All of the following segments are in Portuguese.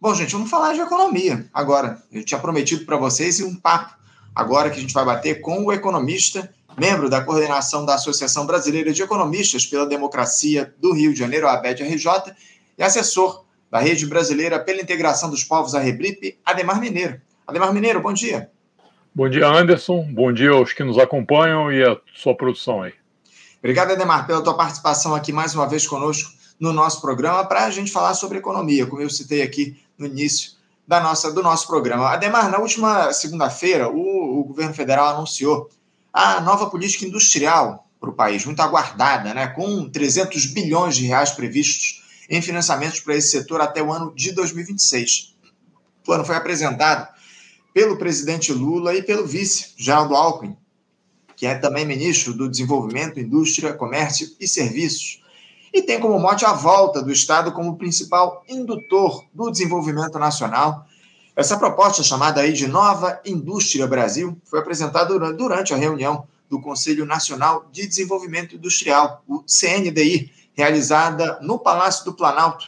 Bom, gente, vamos falar de economia agora. Eu tinha prometido para vocês um papo agora que a gente vai bater com o economista, membro da coordenação da Associação Brasileira de Economistas pela Democracia do Rio de Janeiro, a ABED-RJ, e assessor da Rede Brasileira pela Integração dos Povos, a Rebripe, Ademar Mineiro. Ademar Mineiro, bom dia. Bom dia, Anderson. Bom dia aos que nos acompanham e a sua produção aí. Obrigado, Ademar, pela tua participação aqui mais uma vez conosco no nosso programa para a gente falar sobre economia, como eu citei aqui no início da nossa, do nosso programa. Ademar, na última segunda-feira, o, o governo federal anunciou a nova política industrial para o país, muito aguardada, né, com 300 bilhões de reais previstos em financiamentos para esse setor até o ano de 2026. O plano foi apresentado pelo presidente Lula e pelo vice, Geraldo Alckmin, que é também ministro do Desenvolvimento, Indústria, Comércio e Serviços, e tem como mote a volta do Estado como principal indutor do desenvolvimento nacional. Essa proposta, chamada aí de Nova Indústria Brasil, foi apresentada durante a reunião do Conselho Nacional de Desenvolvimento Industrial, o CNDI, realizada no Palácio do Planalto.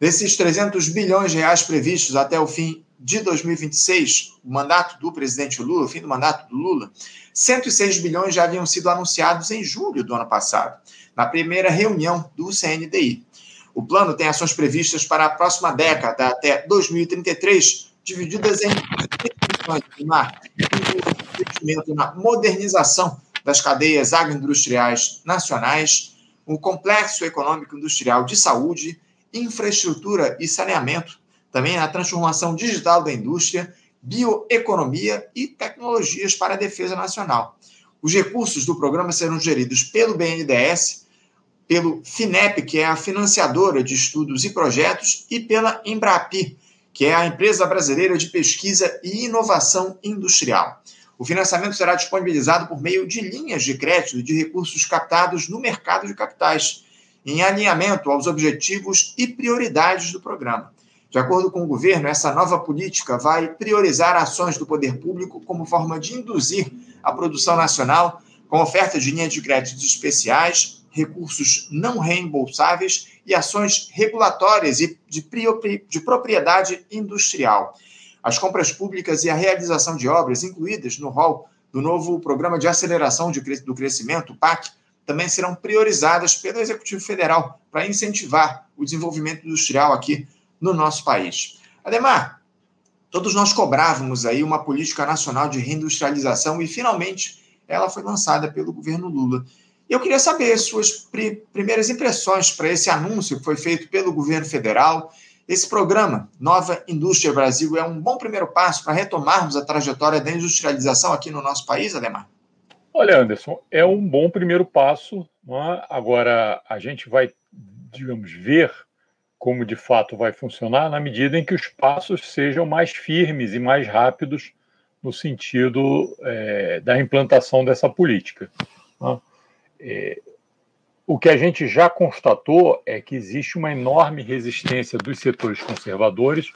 Desses 300 bilhões de reais previstos até o fim de 2026, o mandato do presidente Lula, o fim do mandato do Lula, 106 bilhões já haviam sido anunciados em julho do ano passado na primeira reunião do CNDI. O plano tem ações previstas para a próxima década, até 2033, divididas em investimento na modernização das cadeias agroindustriais nacionais, um complexo econômico industrial de saúde, infraestrutura e saneamento, também a transformação digital da indústria, bioeconomia e tecnologias para a defesa nacional. Os recursos do programa serão geridos pelo BNDES, pelo FINEP, que é a financiadora de estudos e projetos, e pela Embrapi, que é a empresa brasileira de pesquisa e inovação industrial. O financiamento será disponibilizado por meio de linhas de crédito de recursos captados no mercado de capitais, em alinhamento aos objetivos e prioridades do programa. De acordo com o governo, essa nova política vai priorizar ações do poder público como forma de induzir a produção nacional, com oferta de linhas de créditos especiais, recursos não reembolsáveis e ações regulatórias e de, de propriedade industrial. As compras públicas e a realização de obras incluídas no rol do novo Programa de Aceleração do Crescimento, PAC, também serão priorizadas pelo Executivo Federal para incentivar o desenvolvimento industrial aqui no nosso país. Ademar, todos nós cobrávamos aí uma política nacional de reindustrialização e finalmente ela foi lançada pelo governo Lula. Eu queria saber suas pri primeiras impressões para esse anúncio que foi feito pelo governo federal. Esse programa, Nova Indústria Brasil, é um bom primeiro passo para retomarmos a trajetória da industrialização aqui no nosso país, Ademar? Olha, Anderson, é um bom primeiro passo. É? Agora, a gente vai, digamos, ver como de fato vai funcionar na medida em que os passos sejam mais firmes e mais rápidos no sentido é, da implantação dessa política. É? É, o que a gente já constatou é que existe uma enorme resistência dos setores conservadores,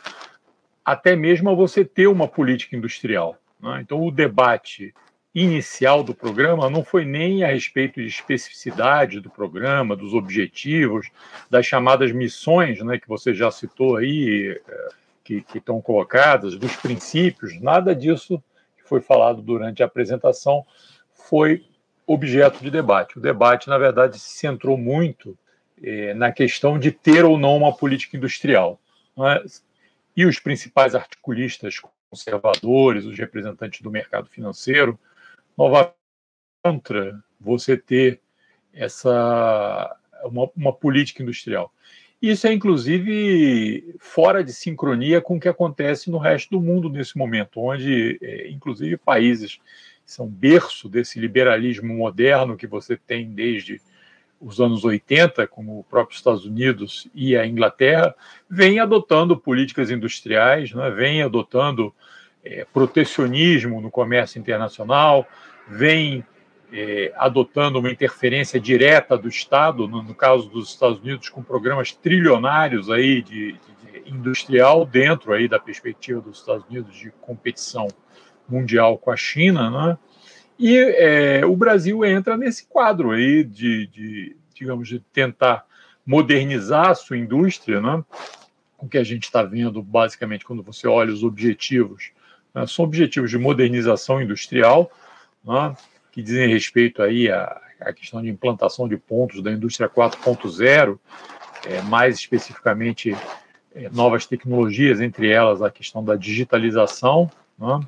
até mesmo a você ter uma política industrial. Né? Então, o debate inicial do programa não foi nem a respeito de especificidade do programa, dos objetivos, das chamadas missões, né, que você já citou aí, é, que, que estão colocadas, dos princípios, nada disso que foi falado durante a apresentação foi objeto de debate. O debate, na verdade, se centrou muito eh, na questão de ter ou não uma política industrial. É? E os principais articulistas conservadores, os representantes do mercado financeiro, novamente contra você ter essa uma, uma política industrial. Isso é, inclusive, fora de sincronia com o que acontece no resto do mundo nesse momento, onde, eh, inclusive, países são berço desse liberalismo moderno que você tem desde os anos 80, como o próprio Estados Unidos e a Inglaterra, vem adotando políticas industriais, né, vem adotando é, protecionismo no comércio internacional, vem é, adotando uma interferência direta do Estado, no, no, caso dos Estados Unidos, com programas trilionários aí de, de, de industrial dentro aí da perspectiva dos Estados Unidos de competição mundial com a China, né? E é, o Brasil entra nesse quadro aí de, de, digamos, de tentar modernizar a sua indústria, né? o que a gente está vendo, basicamente, quando você olha os objetivos, né, são objetivos de modernização industrial, né, que dizem respeito aí à, à, questão de implantação de pontos da indústria 4.0, é, mais especificamente é, novas tecnologias, entre elas a questão da digitalização, né,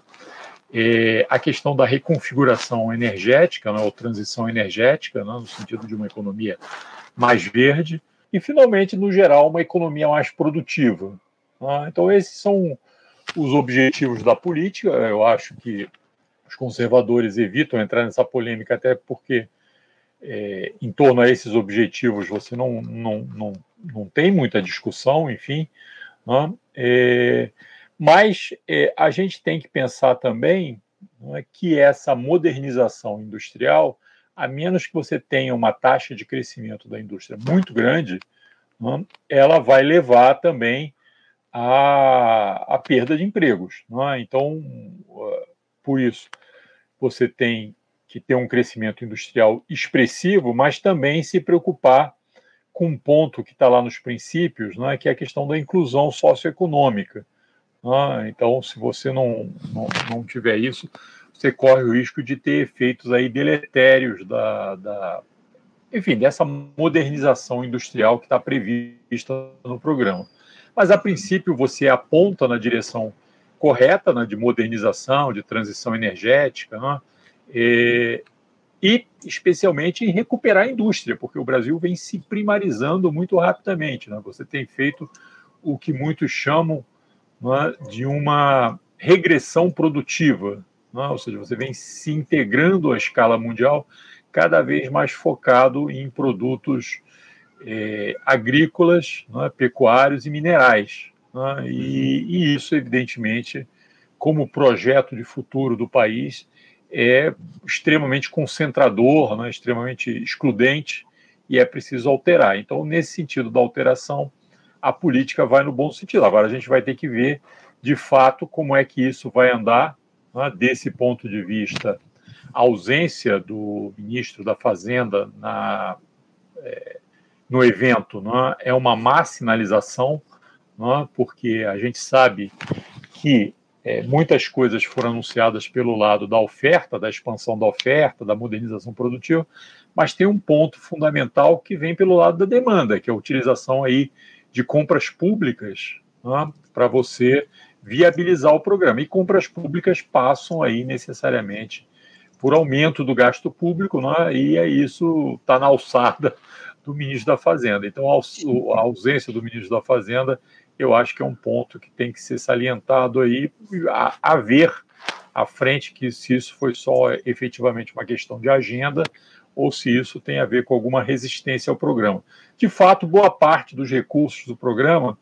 é, a questão da reconfiguração energética, né, ou transição energética, né, no sentido de uma economia mais verde, e, finalmente, no geral, uma economia mais produtiva. Né? Então, esses são os objetivos da política. Eu acho que os conservadores evitam entrar nessa polêmica, até porque, é, em torno a esses objetivos, você não, não, não, não tem muita discussão, enfim. Né? É, mas é, a gente tem que pensar também é, que essa modernização industrial a menos que você tenha uma taxa de crescimento da indústria muito grande, né, ela vai levar também à, à perda de empregos. Né? Então, uh, por isso, você tem que ter um crescimento industrial expressivo, mas também se preocupar com um ponto que está lá nos princípios, né, que é a questão da inclusão socioeconômica. Né? Então, se você não, não, não tiver isso, você corre o risco de ter efeitos aí deletérios da, da enfim, dessa modernização industrial que está prevista no programa. Mas, a princípio, você aponta na direção correta né, de modernização, de transição energética, né, e, e, especialmente, em recuperar a indústria, porque o Brasil vem se primarizando muito rapidamente. Né? Você tem feito o que muitos chamam né, de uma regressão produtiva. Né? Ou seja, você vem se integrando à escala mundial, cada vez mais focado em produtos é, agrícolas, né, pecuários e minerais. Né? E, e, isso, evidentemente, como projeto de futuro do país, é extremamente concentrador, né, extremamente excludente, e é preciso alterar. Então, nesse sentido da alteração, a política vai no bom sentido. Agora, a gente vai ter que ver, de fato, como é que isso vai andar desse ponto de vista, a ausência do ministro da Fazenda na, é, no evento né, é uma má sinalização, né, porque a gente sabe que é, muitas coisas foram anunciadas pelo lado da oferta, da expansão da oferta, da modernização produtiva, mas tem um ponto fundamental que vem pelo lado da demanda, que é a utilização aí de compras públicas né, para você viabilizar o programa. E compras públicas passam aí necessariamente por aumento do gasto público, né? e é isso está na alçada do ministro da Fazenda. Então, a ausência do ministro da Fazenda, eu acho que é um ponto que tem que ser salientado aí, a, a ver à frente que se isso foi só efetivamente uma questão de agenda ou se isso tem a ver com alguma resistência ao programa. De fato, boa parte dos recursos do programa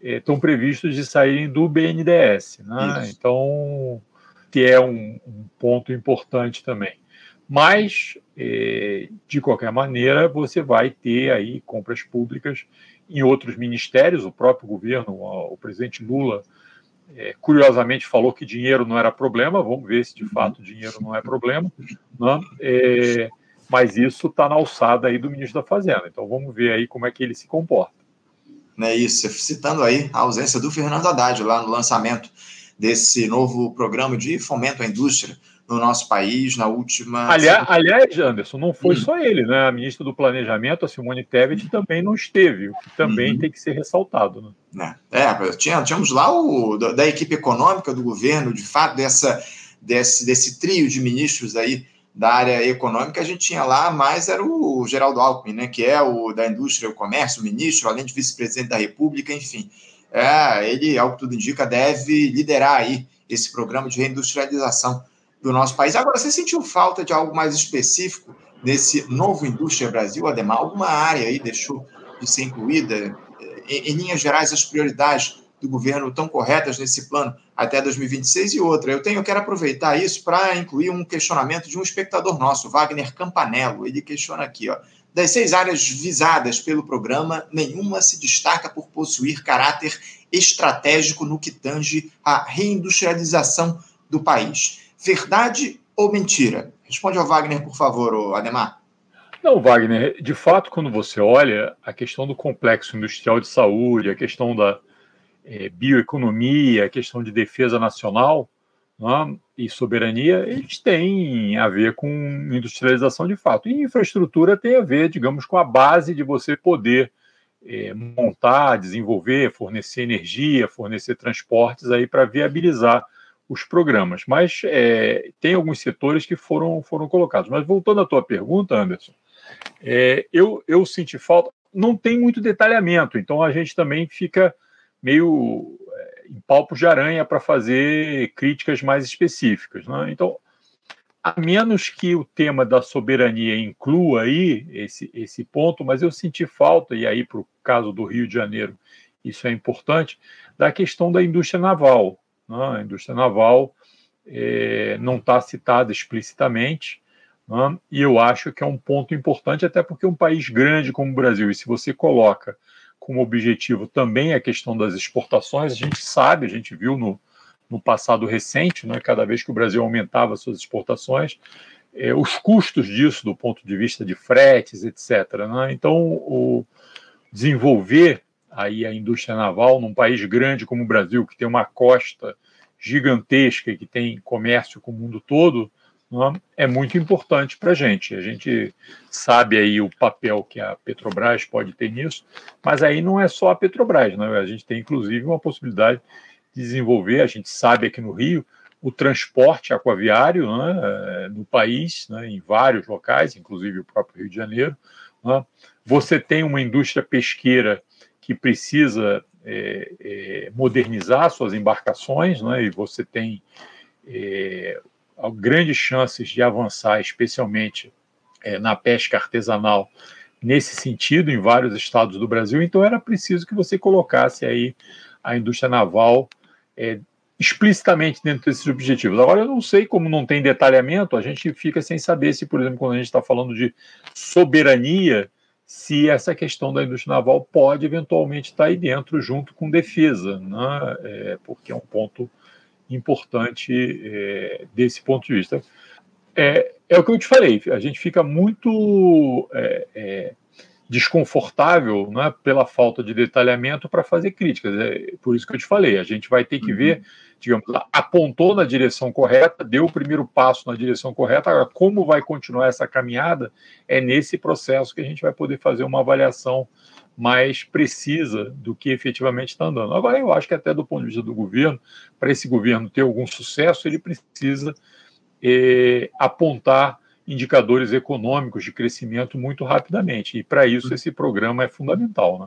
estão previstos de saírem do BNDES, né? Então, que é um, um, ponto importante também. Mas, é, de qualquer maneira, você vai ter aí compras públicas em outros ministérios. O próprio governo, o presidente Lula, é, curiosamente falou que dinheiro não era problema. Vamos ver se de fato dinheiro não é problema. Né? É, mas isso está na alçada aí do ministro da Fazenda. Então vamos ver aí como é que ele se comporta né, isso, citando aí a ausência do Fernando Haddad lá no lançamento desse novo programa de fomento à indústria no nosso país na última. Aliás, aliás Anderson, não foi hum. só ele, né? A ministra do Planejamento, a Simone Tebet, também não esteve, o que também uhum. tem que ser ressaltado. Né? É, é tinha, tínhamos lá o da equipe econômica do governo, de fato, dessa, desse, desse trio de ministros aí da área econômica, a gente tinha lá, mais era o Geraldo Alckmin, né, que é o da indústria e o comércio, o ministro, além de vice-presidente da República, enfim. É, ele, ao que tudo indica, deve liderar aí esse programa de reindustrialização do nosso país. Agora, você sentiu falta de algo mais específico nesse novo Indústria Brasil, Ademar? Alguma área aí deixou de ser incluída? Em, em linhas gerais, as prioridades do governo estão corretas nesse plano até 2026 e outra. Eu tenho, eu quero aproveitar isso para incluir um questionamento de um espectador nosso, Wagner Campanello. Ele questiona aqui, ó. Das seis áreas visadas pelo programa, nenhuma se destaca por possuir caráter estratégico no que tange à reindustrialização do país. Verdade ou mentira? Responde ao Wagner, por favor, Ademar. Não, Wagner, de fato, quando você olha a questão do complexo industrial de saúde, a questão da, é, bioeconomia, a questão de defesa nacional né, e soberania, eles têm a ver com industrialização de fato. E infraestrutura tem a ver, digamos, com a base de você poder é, montar, desenvolver, fornecer energia, fornecer transportes aí para viabilizar os programas. Mas é, tem alguns setores que foram, foram colocados. Mas voltando à tua pergunta, Anderson, é, eu, eu senti falta. Não tem muito detalhamento, então a gente também fica meio em palpos de aranha para fazer críticas mais específicas. Né? Então, a menos que o tema da soberania inclua aí esse, esse ponto, mas eu senti falta, e aí para o caso do Rio de Janeiro isso é importante, da questão da indústria naval. Né? A indústria naval é, não está citada explicitamente, né? e eu acho que é um ponto importante, até porque um país grande como o Brasil, e se você coloca como objetivo também a questão das exportações, a gente sabe, a gente viu no, no passado recente, né, cada vez que o Brasil aumentava suas exportações, eh, os custos disso do ponto de vista de fretes, etc. Né? Então, o desenvolver aí a indústria naval num país grande como o Brasil, que tem uma costa gigantesca e que tem comércio com o mundo todo, é muito importante para a gente. A gente sabe aí o papel que a Petrobras pode ter nisso, mas aí não é só a Petrobras, né? a gente tem inclusive uma possibilidade desenvolver, a gente sabe aqui no Rio, o transporte aquaviário né, eh, no país, né, em vários locais, inclusive o próprio Rio de Janeiro. Né. Você tem uma indústria pesqueira que precisa é, é, modernizar suas embarcações, né, e você tem é, grandes chances de avançar, especialmente na pesca artesanal, nesse sentido, em vários estados do Brasil. Então, era preciso que você colocasse aí a indústria naval é, explicitamente dentro desses objetivos. Agora, eu não sei como não tem detalhamento, a gente fica sem saber se, por exemplo, quando a gente está falando de soberania, se essa questão da indústria naval pode eventualmente estar aí dentro, junto com defesa, né? é, porque é um ponto importante é, desse ponto de vista. É, é o que eu te falei, a gente fica muito é, é, desconfortável né, pela falta de detalhamento para fazer críticas. É por isso que eu te falei, a gente vai ter que uhum. ver, digamos, apontou na direção correta, deu o primeiro passo na direção correta, agora como vai continuar essa caminhada, é nesse processo que a gente vai poder fazer uma avaliação mais precisa do que efetivamente está andando. Agora, eu acho que até do ponto de vista do governo, para esse governo ter algum sucesso, ele precisa eh, apontar indicadores econômicos de crescimento muito rapidamente. E para isso esse programa é fundamental, né?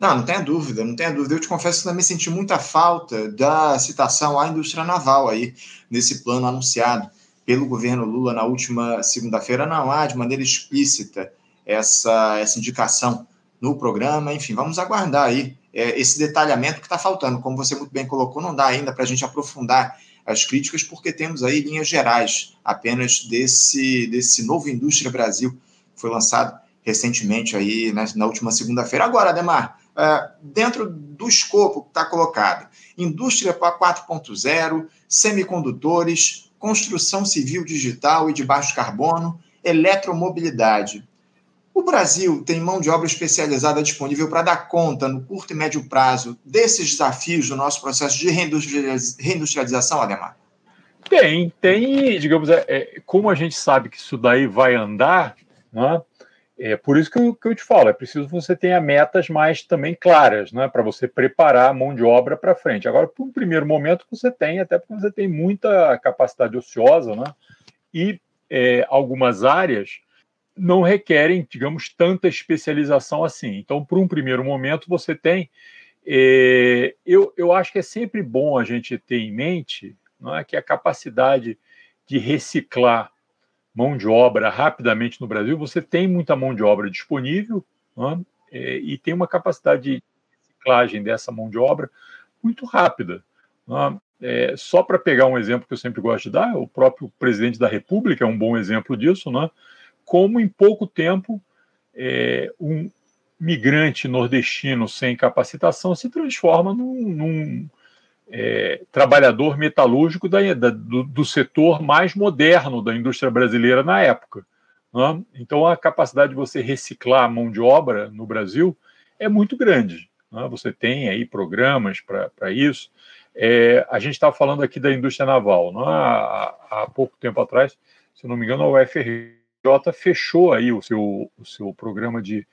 Não, não tenha dúvida, não tenha dúvida. Eu te confesso que também senti muita falta da citação à indústria naval aí, nesse plano anunciado pelo governo Lula na última segunda-feira. Não há de maneira explícita essa, essa indicação no programa. Enfim, vamos aguardar aí é, esse detalhamento que está faltando. Como você muito bem colocou, não dá ainda para a gente aprofundar as críticas, porque temos aí linhas gerais apenas desse, desse novo Indústria Brasil, que foi lançado recentemente aí na, na última segunda-feira. Agora, Ademar, uh, dentro do escopo que está colocado, indústria 4.0, semicondutores, construção civil digital e de baixo carbono, eletromobilidade. O Brasil tem mão de obra especializada disponível para dar conta, no curto e médio prazo, desses desafios do nosso processo de reindustrialização, Ademar? Tem, tem, digamos, é, é, como a gente sabe que isso daí vai andar, né? É por isso que eu, que eu te falo, é preciso você tenha metas mais também claras, né, para você preparar a mão de obra para frente. Agora, por um primeiro momento, você tem, até porque você tem muita capacidade ociosa, né, e é, algumas áreas não requerem, digamos, tanta especialização assim. Então, por um primeiro momento, você tem. É, eu, eu acho que é sempre bom a gente ter em mente não é, que a capacidade de reciclar mão de obra rapidamente no Brasil, você tem muita mão de obra disponível é, é, e tem uma capacidade de reciclagem dessa mão de obra muito rápida. É, só para pegar um exemplo que eu sempre gosto de dar, o próprio presidente da República é um bom exemplo disso, né? Como em pouco tempo é, um migrante nordestino sem capacitação se transforma num, num é, trabalhador metalúrgico da, da, do, do, setor mais moderno da indústria brasileira na época. Né? Então, a capacidade de você reciclar a mão de obra no Brasil é muito grande. né? você tem aí programas para isso. É, a gente estava falando aqui da indústria naval. Né? Há, há, pouco tempo atrás, se não me engano, a UFRJ fechou aí o seu, o seu programa de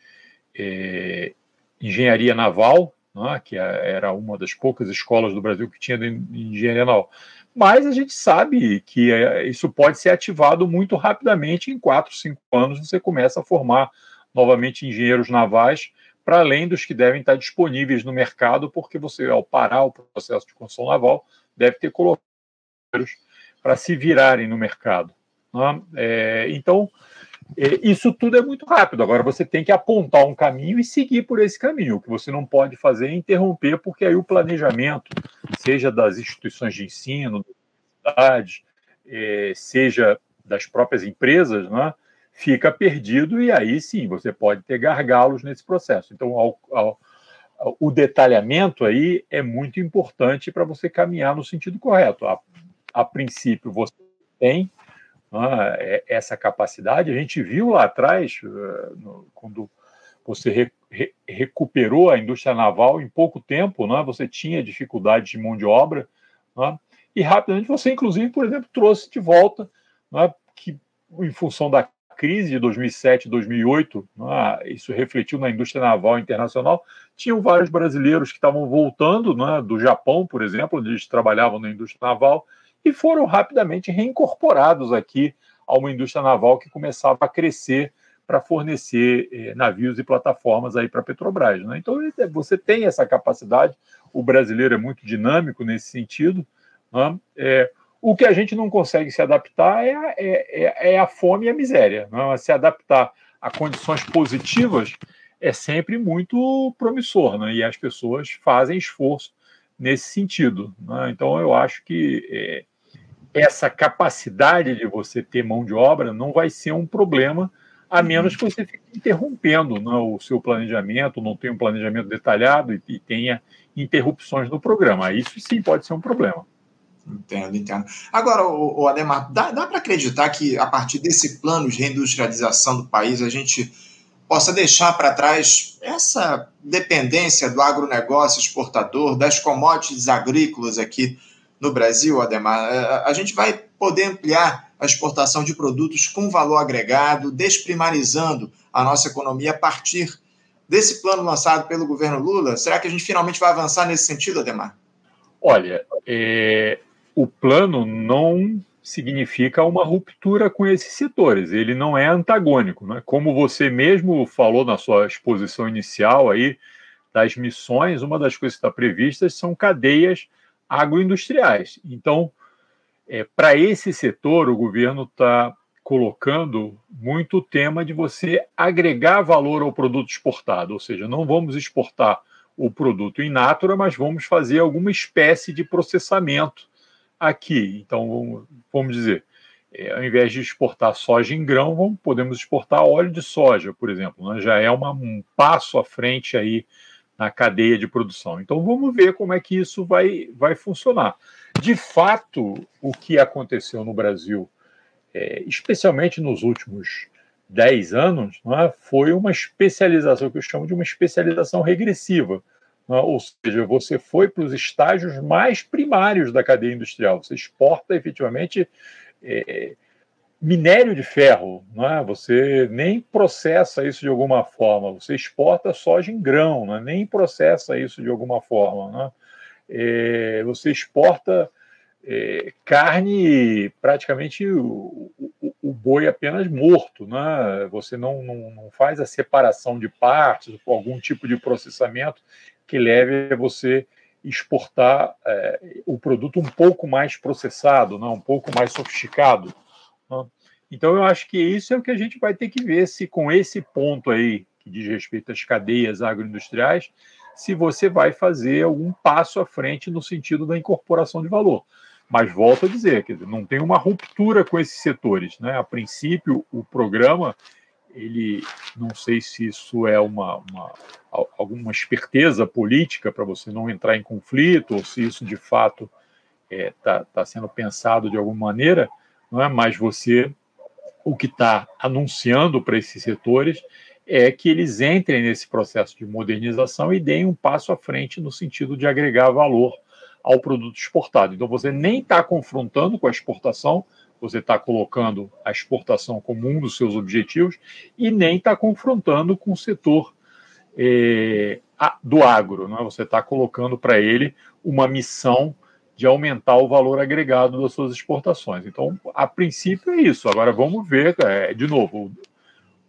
é, engenharia naval, né? que é, era uma das poucas escolas do Brasil que tinha de engenharia naval. Mas a gente sabe que é, isso pode ser ativado muito rapidamente. Em quatro, cinco anos, você começa a formar novamente engenheiros navais para além dos que devem estar disponíveis no mercado, porque você, ao parar o processo de construção naval, deve ter colocado para se virarem no mercado. Né? É, então, é, isso tudo é muito rápido. Agora, você tem que apontar um caminho e seguir por esse caminho. O que você não pode fazer é interromper, porque aí o planejamento, seja das instituições de ensino, é, seja das próprias empresas, né? fica perdido e aí sim você pode ter gargalos nesse processo. Então, ao, ao, o detalhamento aí é muito importante para você caminhar no sentido correto. A, a princípio, você tem essa capacidade. A gente viu lá atrás, eh, quando você re, re, recuperou a indústria naval em pouco tempo, né, você tinha dificuldade de mão de obra, né, e rapidamente você, inclusive, por exemplo, trouxe de volta, né, que em função da crise de 2007, 2008, né, isso refletiu na indústria naval internacional, tinham vários brasileiros que estavam voltando do Japão, por exemplo, onde eles trabalhavam na indústria naval, e foram rapidamente reincorporados aqui a uma indústria naval que começava a crescer para fornecer eh, navios e plataformas aí para a Petrobras. Né? Então você tem essa capacidade, o brasileiro é muito dinâmico nesse sentido. Né? É, o que a gente não consegue se adaptar é, é, é, é a fome e a miséria. Não? É? Se adaptar a condições positivas é sempre muito promissor, né? e as pessoas fazem esforço nesse sentido. Né? Então, eu acho que é, essa capacidade de você ter mão de obra não vai ser um problema, a menos que você fique interrompendo né, o seu planejamento, não tenha um planejamento detalhado e, e tenha interrupções no programa. Isso sim pode ser um problema. Entendo, entendo. Agora, o, o Ademar, dá, dá para acreditar que a partir desse plano de reindustrialização do país a gente possa deixar para trás essa dependência do agronegócio exportador, das commodities agrícolas aqui no Brasil, Ademar? É, a gente vai poder ampliar a exportação de produtos com valor agregado, desprimarizando a nossa economia a partir desse plano lançado pelo governo Lula? Será que a gente finalmente vai avançar nesse sentido, Ademar? Olha, é, o plano não significa uma ruptura com esses setores, ele não é antagônico. Né? Como você mesmo falou na sua exposição inicial aí das missões, uma das coisas que está prevista são cadeias agroindustriais. Então, é, para esse setor, o governo está colocando muito o tema de você agregar valor ao produto exportado, ou seja, não vamos exportar o produto in natura, mas vamos fazer alguma espécie de processamento aqui. Então, vamos dizer, é, ao invés de exportar soja em grão, vamos, podemos exportar óleo de soja, por exemplo. Né? Já é uma, um passo à frente aí na cadeia de produção. Então, vamos ver como é que isso vai, vai funcionar. De fato, o que aconteceu no Brasil, é, especialmente nos últimos 10 anos, é, foi uma especialização, que eu chamo de uma especialização regressiva né? ou seja, você foi para os estágios mais primários da cadeia industrial. Você exporta efetivamente é, minério de ferro, né? você nem processa isso de alguma forma, você exporta soja em grão, né? nem processa isso de alguma forma. Né? É, você exporta é, carne praticamente o, o, o, boi apenas morto, né? Você não, não, não, faz a separação de partes, algum tipo de processamento que leve a você exportar é, o produto um pouco mais processado, né, um pouco mais sofisticado. Então, eu acho que isso é o que a gente vai ter que ver se, com esse ponto aí, que diz respeito às cadeias agroindustriais, se você vai fazer algum passo à frente no sentido da incorporação de valor. Mas volto a dizer, dizer, não tem uma ruptura com esses setores. Né? A princípio, o programa ele não sei se isso é uma, uma alguma esperteza política para você não entrar em conflito ou se isso de fato está é, tá, tá sendo pensado de alguma maneira, não é? Mas você o que está anunciando para esses setores é que eles entrem nesse processo de modernização e deem um passo à frente no sentido de agregar valor ao produto exportado. Então, você nem está confrontando com a exportação, você está colocando a exportação como um dos seus objetivos e nem está confrontando com o setor eh, do agro. Né? Você está colocando para ele uma missão de aumentar o valor agregado das suas exportações. Então, a princípio é isso. Agora vamos ver, é, de novo,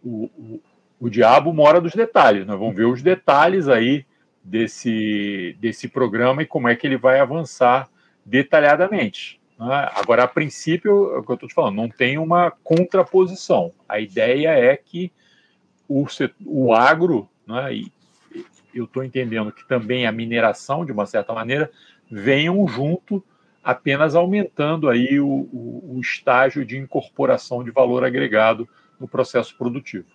o, o, o diabo mora dos detalhes. Nós né? vamos ver os detalhes aí desse, desse programa e como é que ele vai avançar detalhadamente. Né? Agora, a princípio, é o que eu estou te falando, não tem uma contraposição. A ideia é que o, o agro, né, e eu estou entendendo que também a mineração, de uma certa maneira, venham junto, apenas aumentando aí o, o, o estágio de incorporação de valor agregado no processo produtivo.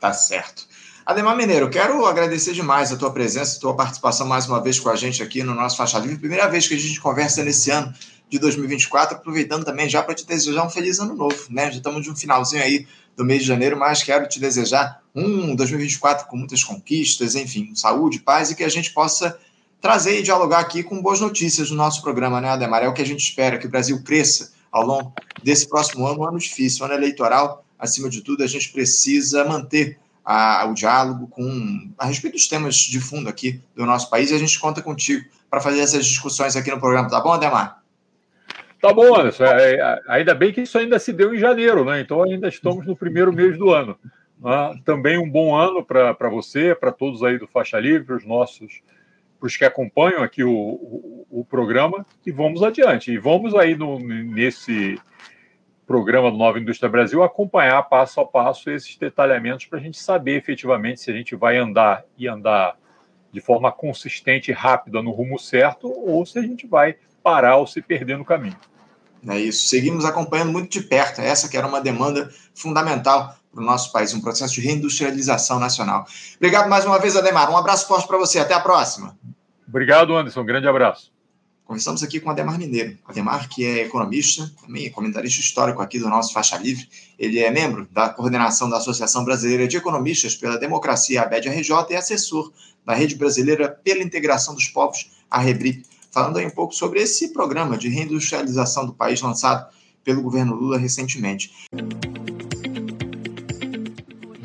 Tá certo. Ademar Mineiro, quero agradecer demais a tua presença, a tua participação mais uma vez com a gente aqui no nosso Faixa Livre. Primeira vez que a gente conversa nesse ano de 2024, aproveitando também já para te desejar um feliz ano novo, né? Já estamos de um finalzinho aí do mês de janeiro, mas quero te desejar um 2024 com muitas conquistas, enfim, saúde, paz e que a gente possa trazer e dialogar aqui com boas notícias no nosso programa, né, Ademar? É o que a gente espera, que o Brasil cresça ao longo desse próximo ano, um ano difícil, um ano eleitoral, acima de tudo, a gente precisa manter a, o diálogo com a respeito dos temas de fundo aqui do nosso país e a gente conta contigo para fazer essas discussões aqui no programa, tá bom, Ademar? Tá bom, Anderson. É, é, ainda bem que isso ainda se deu em janeiro, né? Então ainda estamos no primeiro mês do ano. Ah, também um bom ano para você, para todos aí do Faixa Livre, os nossos, para os que acompanham aqui o, o, o, programa, e vamos adiante. E vamos aí no, nesse programa do Nova Indústria Brasil acompanhar passo a passo esses detalhamentos para a gente saber efetivamente se a gente vai andar e andar de forma consistente e rápida no rumo certo ou se a gente vai parar ou se perder no caminho. É isso. Seguimos acompanhando muito de perto. Essa que era uma demanda fundamental para o nosso país, um processo de reindustrialização nacional. Obrigado mais uma vez, Ademar. Um abraço forte para você. Até a próxima. Obrigado, Anderson. Um grande abraço. Conversamos aqui com Ademar Mineiro. Ademar, que é economista, também é comentarista histórico aqui do nosso Faixa Livre. Ele é membro da coordenação da Associação Brasileira de Economistas pela Democracia, a BED-RJ, e assessor da Rede Brasileira pela Integração dos Povos, a REBRI. Falando aí um pouco sobre esse programa de reindustrialização do país lançado pelo governo Lula recentemente.